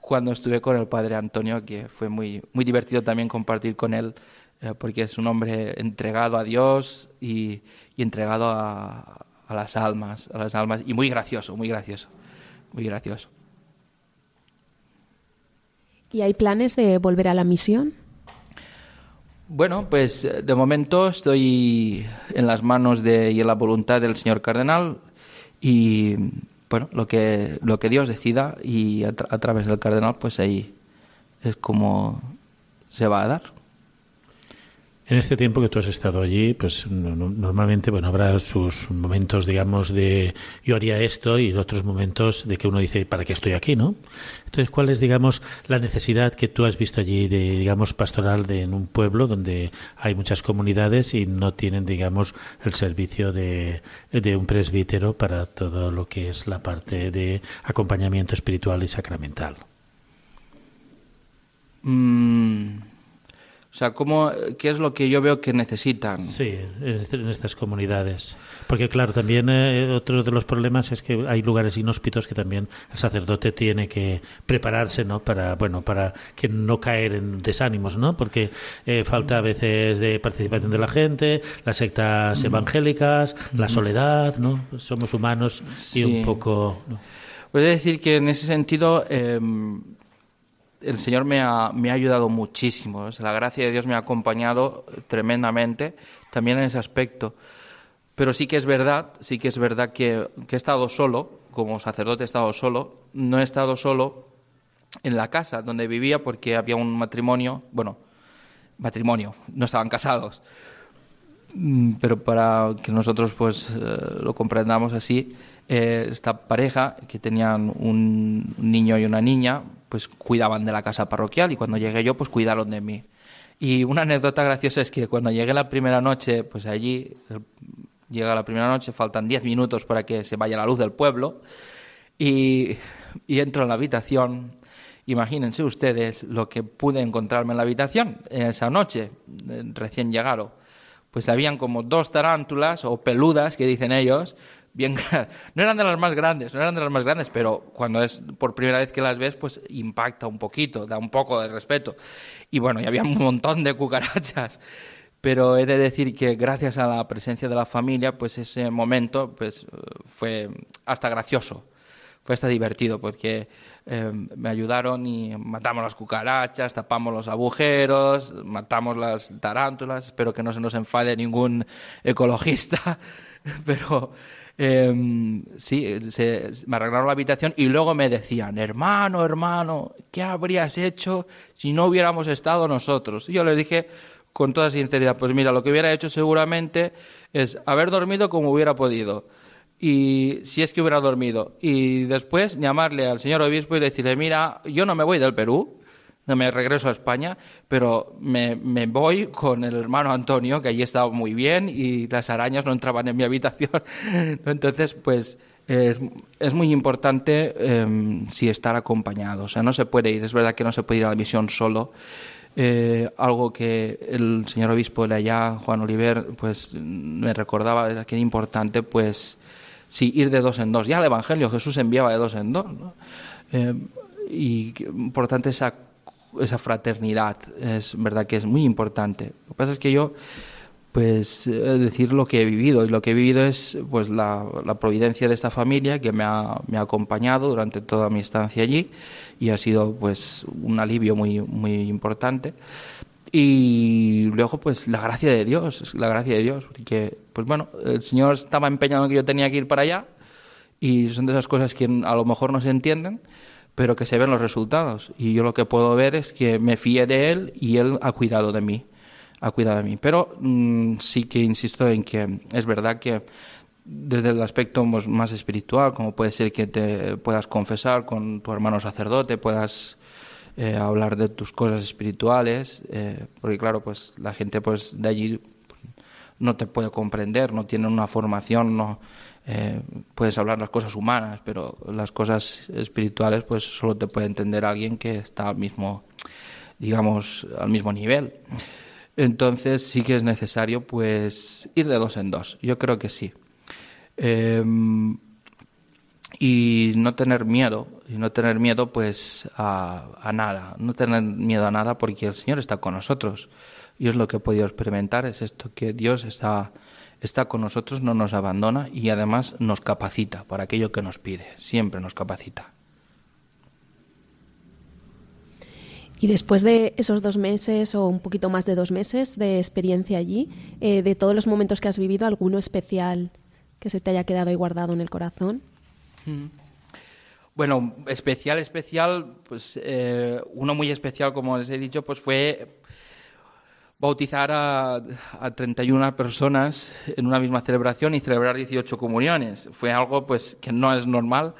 cuando estuve con el padre Antonio, que fue muy, muy divertido también compartir con él, eh, porque es un hombre entregado a Dios y, entregado a, a, las almas, a las almas, y muy gracioso, muy gracioso, muy gracioso. ¿Y hay planes de volver a la misión? Bueno, pues eh, de momento estoy en las manos de y en la voluntad del señor cardenal y bueno, lo que lo que Dios decida y a, a través del cardenal, pues ahí es como se va a dar. En este tiempo que tú has estado allí, pues normalmente, bueno, habrá sus momentos, digamos, de yo haría esto y otros momentos de que uno dice, ¿para qué estoy aquí, no? Entonces, ¿cuál es, digamos, la necesidad que tú has visto allí de, digamos, pastoral de, en un pueblo donde hay muchas comunidades y no tienen, digamos, el servicio de, un presbítero para todo lo que es la parte de acompañamiento espiritual y sacramental? Mm, o sea, ¿cómo, ¿qué es lo que yo veo que necesitan? Sí, en estas comunidades. Porque claro, también eh, otro de los problemas es que hay lugares inhóspitos que también el sacerdote tiene que prepararse, ¿no? Para, bueno, para que no caer en desánimos, ¿no? Porque eh, falta a veces de participación de la gente, las sectas evangélicas, la soledad, ¿no? Somos humanos y un poco... Puede decir que en ese sentido em, el Señor me ha, me ha ayudado muchísimo. la gracia de Dios me ha acompañado tremendamente también en ese aspecto. Pero sí que es verdad, sí que es verdad que, he estado solo, como sacerdote he estado solo, no he estado solo en la casa donde vivía porque había un matrimonio, bueno, matrimonio, no estaban casados, mm, pero para que nosotros pues eh, lo comprendamos así, eh, esta pareja que tenían un niño y una niña, pues cuidaban de la casa parroquial y cuando llegué yo pues cuidaron de mí. Y una anécdota graciosa es que cuando llegué la primera noche, pues allí llega la primera noche, faltan diez minutos para que se vaya la luz del pueblo y, entro en la habitación. Imagínense ustedes lo que pude encontrarme en la habitación esa noche, eh, recién llegado. Pues habían como dos tarántulas o peludas, que dicen ellos, bien no eran de las más grandes, no eran de las más grandes, pero cuando es por primera vez que las ves, pues impacta un poquito, da un poco de respeto. Y bueno, y había un montón de cucarachas pero he de decir que gracias a la presencia de la familia, pues ese momento pues, fue hasta gracioso, fue hasta divertido, porque eh, me ayudaron y matamos las cucarachas, tapamos los agujeros, matamos las tarántulas, espero que no se nos enfade ningún ecologista, pero em, sí, me arreglaron la habitación y luego me decían, hermano, hermano, ¿qué habrías hecho si no hubiéramos estado nosotros? Y yo les dije, con toda sinceridad, pues mira, lo que hubiera hecho seguramente es haber dormido como hubiera podido. Y si es que hubiera dormido. Y después llamarle al señor obispo y decirle, mira, yo no me voy del Perú, me regreso a España, pero me, voy con el hermano Antonio, que allí estaba muy bien y las arañas no entraban en mi habitación. Entonces, pues es, muy importante eh, si estar acompañado. O sea, no se puede ir, es verdad que no se puede ir a la misión solo, eh, algo que el señor obispo de allá, Juan Oliver, pues me recordaba que era importante, pues sí, ir de dos en dos. Ya el Evangelio Jesús enviaba de dos en dos. Eh, y importante esa, esa fraternidad, es verdad que es muy importante. Lo que pasa es que yo pues decir lo que he vivido y lo que he vivido es pues la, la providencia de esta familia que me ha, me ha, acompañado durante toda mi estancia allí y ha sido pues un alivio muy muy importante y luego pues la gracia de Dios la gracia de Dios que pues bueno el Señor estaba empeñado en que yo tenía que ir para allá y son de esas cosas que a lo mejor no se entienden pero que se ven los resultados y yo lo que puedo ver es que me fié de él y él ha cuidado de mí ha cuidado de mí. Pero mm, sí que insisto en que es verdad que desde el aspecto más espiritual, como puede ser que te puedas confesar con tu hermano sacerdote, puedas eh, hablar de tus cosas espirituales, eh, porque claro, pues la gente pues de allí pues, no te puede comprender, no tiene una formación, no eh, puedes hablar las cosas humanas, pero las cosas espirituales pues solo te puede entender alguien que está al mismo, digamos, al mismo nivel. Entonces sí que es necesario pues ir de dos en dos. Yo creo que sí. Em, y no tener miedo, y no tener miedo pues a, nada, no tener miedo a nada porque el Señor está con nosotros. Y es lo que he podido experimentar, es esto, que Dios está, está con nosotros, no nos abandona y además nos capacita para aquello que nos pide, siempre nos capacita. Y después de esos dos meses o un poquito más de dos meses de experiencia allí, eh, de todos los momentos que has vivido, ¿alguno especial que se te haya quedado ahí guardado en el corazón? Mm. Bueno, especial, especial, pues eh, uno muy especial, como les he dicho, pues fue bautizar a, a 31 personas en una misma celebración y celebrar 18 comuniones. Fue algo pues que no es normal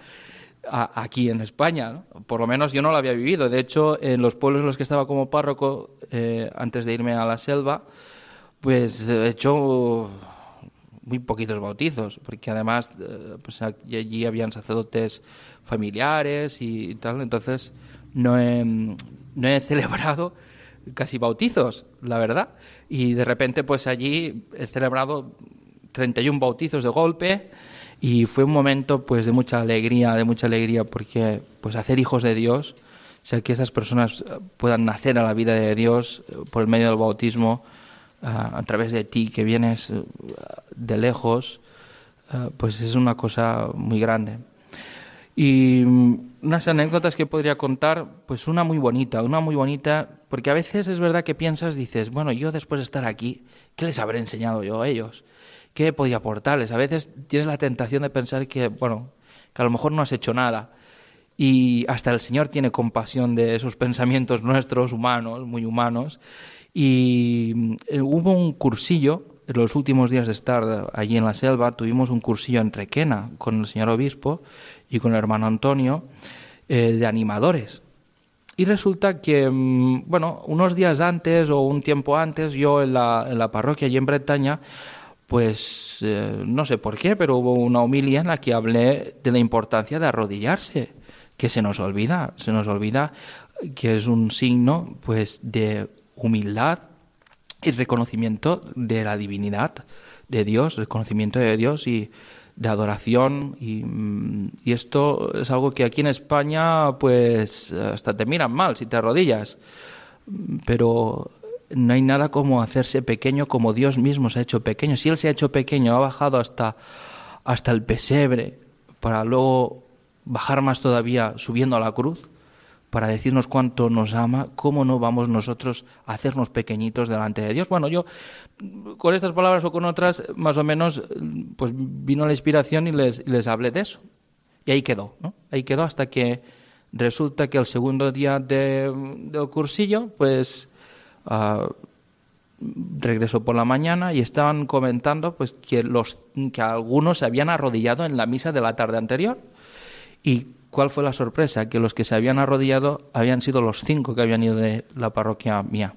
aquí en España. Por lo menos yo no lo había vivido. De hecho, en los pueblos en los que estaba como párroco, eh, antes de irme a la selva, pues he hecho muy poquitos bautizos, porque además eh, pues allí habían sacerdotes familiares y tal, entonces no he, no he celebrado casi bautizos, la verdad. Y de repente, pues allí he celebrado 31 bautizos de golpe y fue un momento pues de mucha alegría, de mucha alegría porque pues hacer hijos de Dios, o sea, que esas personas puedan nacer a la vida de Dios por el medio del bautismo, a través de ti que vienes de lejos, pues es una cosa muy grande. Y mm, unas anécdotas que podría contar, pues una muy bonita, una muy bonita, porque a veces es verdad que piensas, dices, bueno, yo después de estar aquí, ¿qué les habré enseñado yo a ellos? ¿Qué podía aportarles? A veces tienes la tentación de pensar que, bueno, que a lo mejor no has hecho nada. Y hasta el Señor tiene compasión de esos pensamientos nuestros, humanos, muy humanos. Y mm, hubo un cursillo en los últimos días de estar allí en la selva, tuvimos un cursillo en Requena con el señor obispo y con el hermano Antonio eh, de animadores. Y resulta que, mm, bueno, unos días antes o un tiempo antes, yo en la, en la parroquia allí en Bretaña, pues eh, no sé por qué, pero hubo una homilia en la que hablé de la importancia de arrodillarse, que se nos olvida, se nos olvida que es un signo pues de humildad y reconocimiento de la divinidad de Dios, reconocimiento de Dios y de adoración y, mm, y, esto es algo que aquí en España pues hasta te miran mal si te arrodillas. Pero no hay nada como hacerse pequeño como Dios mismo se ha hecho pequeño. Si Él se ha hecho pequeño ha bajado hasta hasta el pesebre para luego bajar más todavía subiendo a la cruz para decirnos cuánto nos ama, ¿cómo no vamos nosotros a hacernos pequeñitos delante de Dios? Bueno, yo con estas palabras o con otras, más o menos, pues vino la inspiración y les, les hablé de eso. Y ahí quedó, ¿no? Ahí quedó hasta que resulta que el segundo día de, del cursillo, pues uh, regresó por la mañana y estaban comentando pues que algunos se habían arrodillado en la misa de la tarde anterior y ¿Cuál fue la sorpresa? Que los que se habían arrodillado habían sido los cinco que habían ido de la parroquia mía.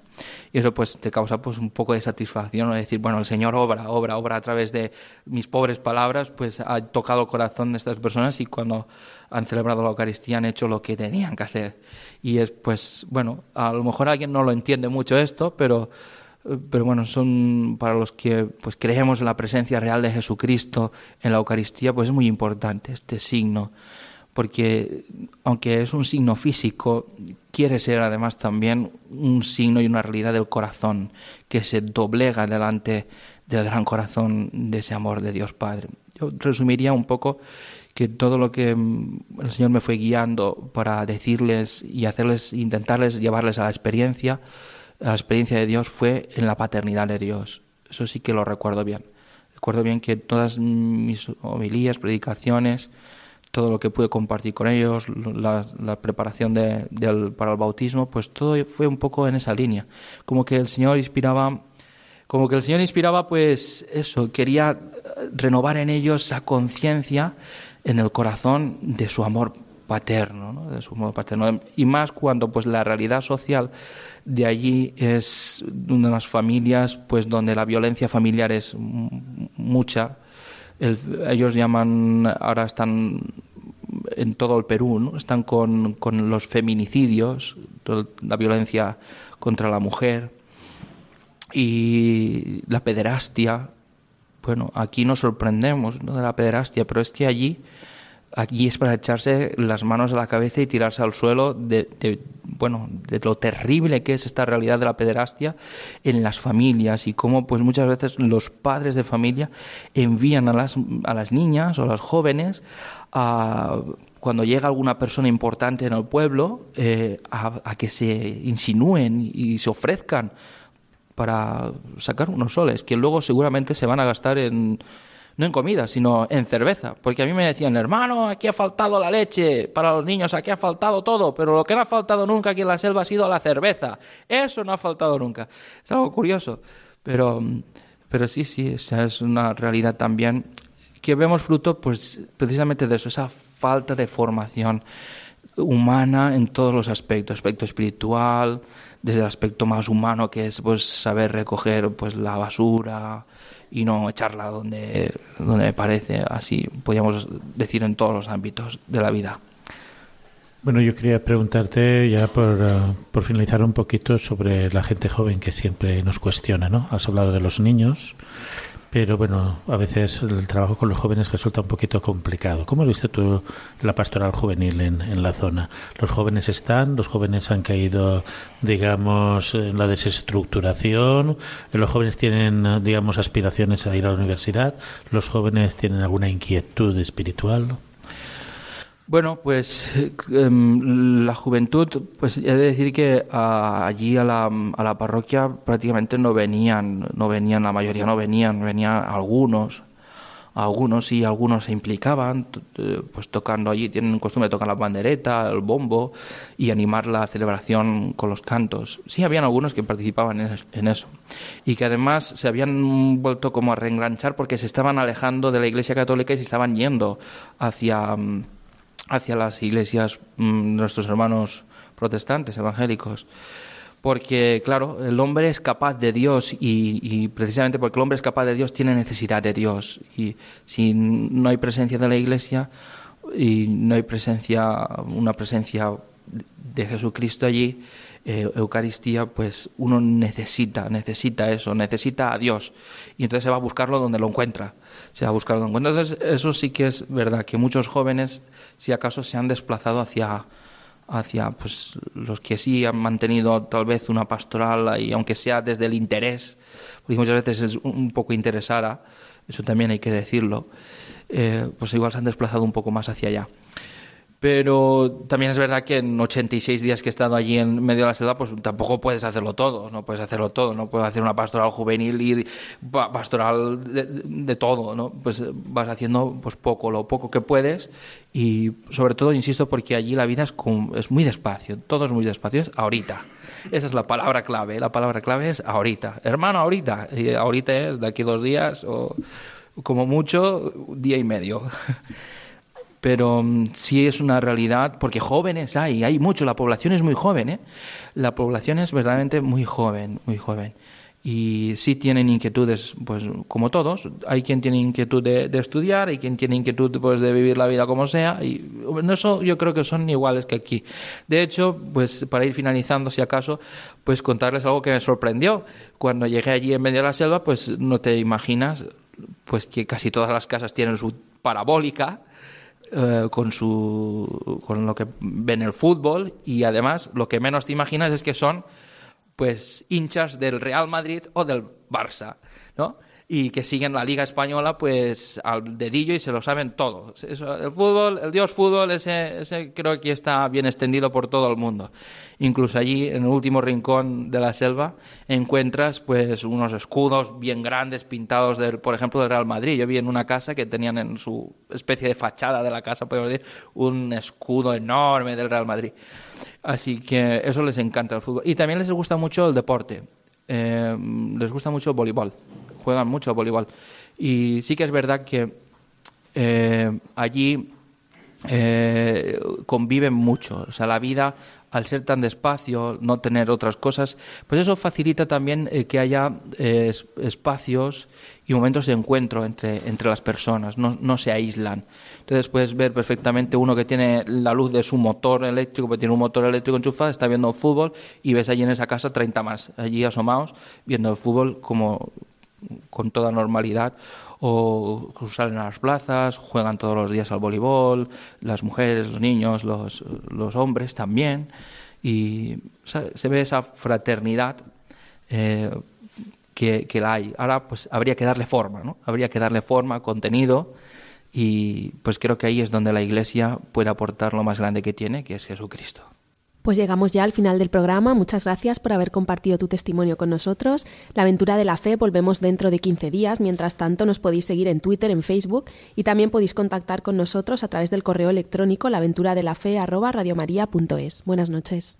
Y eso pues te causa pues un poco de satisfacción, decir, bueno, el Señor obra, obra, obra a través de mis pobres palabras, pues ha tocado el corazón de estas personas y cuando han celebrado la Eucaristía han hecho lo que tenían que hacer. Y es pues, bueno, a lo mejor alguien no lo entiende mucho esto, pero pero bueno, son para los que pues creemos en la presencia real de Jesucristo en la Eucaristía, pues es muy importante este signo porque aunque es un signo físico, quiere ser además también un signo y una realidad del corazón, que se doblega delante del gran corazón de ese amor de Dios Padre. Yo resumiría un poco que todo lo que mm, el Señor me fue guiando para decirles y hacerles, intentarles llevarles a la experiencia, a la experiencia de Dios fue en la paternidad de Dios. Eso sí que lo recuerdo bien. Recuerdo bien que todas mis homilías, predicaciones, todo lo que pude compartir con ellos, la, preparación de, para el bautismo, pues todo fue un poco en esa línea. Como que el Señor inspiraba, como que el Señor inspiraba, pues eso, quería renovar en ellos esa conciencia en el corazón de su amor paterno, ¿no? de su amor paterno. Y más cuando pues la realidad social de allí es una de las familias pues donde la violencia familiar es mucha ellos llaman, ahora están en todo el Perú, ¿no? están con, con los feminicidios, la violencia contra la mujer y la pederastia. Bueno, aquí nos sorprendemos ¿no? de la pederastia, pero es que allí aquí es para echarse las manos a la cabeza y tirarse al suelo de, bueno de lo terrible que es esta realidad de la pederastia en las familias y cómo pues muchas veces los padres de familia envían a las, a las niñas o a las jóvenes a cuando llega alguna persona importante en el pueblo eh, a, que se insinúen y se ofrezcan para sacar unos soles que luego seguramente se van a gastar en no en comida, sino en cerveza. Porque a mí me decían, hermano, aquí ha faltado la leche para los niños, aquí ha faltado todo, pero lo que no ha faltado nunca aquí en la selva ha sido la cerveza. Eso no ha faltado nunca. Es algo curioso. Pero, pero sí, sí, esa es una realidad también que vemos fruto pues precisamente de eso, esa falta de formación humana en todos los aspectos, aspecto espiritual, desde el aspecto más humano que es pues saber recoger pues la basura, y no echarla donde, donde me parece, así podríamos decir en todos los ámbitos de la vida. Bueno, yo quería preguntarte ya por, eh, por, finalizar un poquito sobre la gente joven que siempre nos cuestiona, ¿no? Has hablado de los niños, pero bueno, a veces el trabajo con los jóvenes resulta un poquito complicado. ¿Cómo viste tú la pastoral juvenil en, en la zona? ¿Los jóvenes están? ¿Los jóvenes han caído, digamos, en la desestructuración? ¿Los jóvenes tienen, digamos, aspiraciones a ir a la universidad? ¿Los jóvenes tienen alguna inquietud espiritual? Bueno, pues em, la juventud, pues he de decir que allí a la, a la parroquia prácticamente no venían, no venían, la mayoría no venían, venían algunos, algunos y algunos se implicaban, pues tocando allí, tienen costumbre de tocar la bandereta, el bombo y animar la celebración con los cantos. Sí, habían algunos que participaban en eso y que además se habían vuelto como a reengranchar porque se estaban alejando de la Iglesia Católica y se estaban yendo hacia hacia las iglesias, mm, nuestros hermanos protestantes, evangélicos. Porque, claro, el hombre es capaz de Dios y, precisamente porque el hombre es capaz de Dios tiene necesidad de Dios. Y si no hay presencia de la iglesia y no hay presencia, una presencia de Jesucristo allí, eh, Eucaristía, pues uno necesita, necesita eso, necesita a Dios. Y entonces se va a buscarlo donde lo encuentra. Se va a buscarlo donde lo encuentra. Entonces, eso sí que es verdad, que muchos jóvenes si acaso se han desplazado hacia, hacia pues, los que sí han mantenido tal vez una pastoral, y aunque sea desde el interés, porque muchas veces es un poco interesada, eso también hay que decirlo, eh, pues igual se han desplazado un poco más hacia allá. Pero también es verdad que en 86 días que he estado allí en medio de la ciudad, pues tampoco puedes hacerlo todo, no puedes hacerlo todo, no puedes hacer una pastoral juvenil y pastoral de, todo, ¿no? Pues vas haciendo pues poco, lo poco que puedes y sobre todo, insisto, porque allí la vida es, muy despacio, todo es muy despacio, es ahorita. Esa es la palabra clave, la palabra clave es ahorita. Hermano, ahorita. Ahorita es de aquí dos días o como mucho día y medio. pero mm, sí es una realidad, porque jóvenes hay, hay mucho, la población es muy joven, ¿eh? la población es verdaderamente muy joven, muy joven. Y sí tienen inquietudes, pues como todos, hay quien tiene inquietud de, estudiar, hay quien tiene inquietud pues, de vivir la vida como sea, y eso yo creo que son iguales que aquí. De hecho, pues para ir finalizando, si acaso, pues contarles algo que me sorprendió. Cuando llegué allí en medio de la selva, pues no te imaginas pues que casi todas las casas tienen su parabólica, eh, con, su, con lo que ven el fútbol y además lo que menos te imaginas es que son pues hinchas del Real Madrid o del Barça, ¿no? Y que siguen la Liga Española pues al dedillo y se lo saben todo. el fútbol, el dios fútbol, ese, ese creo que está bien extendido por todo el mundo. Incluso allí, en el último rincón de la selva, encuentras pues unos escudos bien grandes pintados, del, por ejemplo, del Real Madrid. Yo vi en una casa que tenían en su especie de fachada de la casa, podemos decir, un escudo enorme del Real Madrid. Así que eso les encanta el fútbol. Y también les gusta mucho el deporte. Eh, les gusta mucho el voleibol juegan mucho a voleibol. Y sí que es verdad que eh, allí eh, conviven mucho. O sea, la vida, al ser tan despacio, no tener otras cosas, pues eso facilita también eh, que haya espacios y momentos de encuentro entre, entre las personas, no, no, se aíslan. Entonces puedes ver perfectamente uno que tiene la luz de su motor eléctrico, que tiene un motor eléctrico enchufado, está viendo fútbol y ves allí en esa casa 30 más, allí asomados, viendo el fútbol como con toda normalidad o salen a las plazas, juegan todos los días al voleibol, las mujeres, los niños, los, los hombres también, y se ve esa fraternidad eh, que, que, la hay. Ahora pues habría que darle forma, ¿no? Habría que darle forma, contenido, y pues creo que ahí es donde la Iglesia puede aportar lo más grande que tiene, que es Jesucristo. Pues llegamos ya al final del programa. Muchas gracias por haber compartido tu testimonio con nosotros. La aventura de la fe volvemos dentro de 15 días. Mientras tanto, nos podéis seguir en Twitter, en Facebook y también podéis contactar con nosotros a través del correo electrónico laventuradelafe@radiomaria.es. Buenas noches.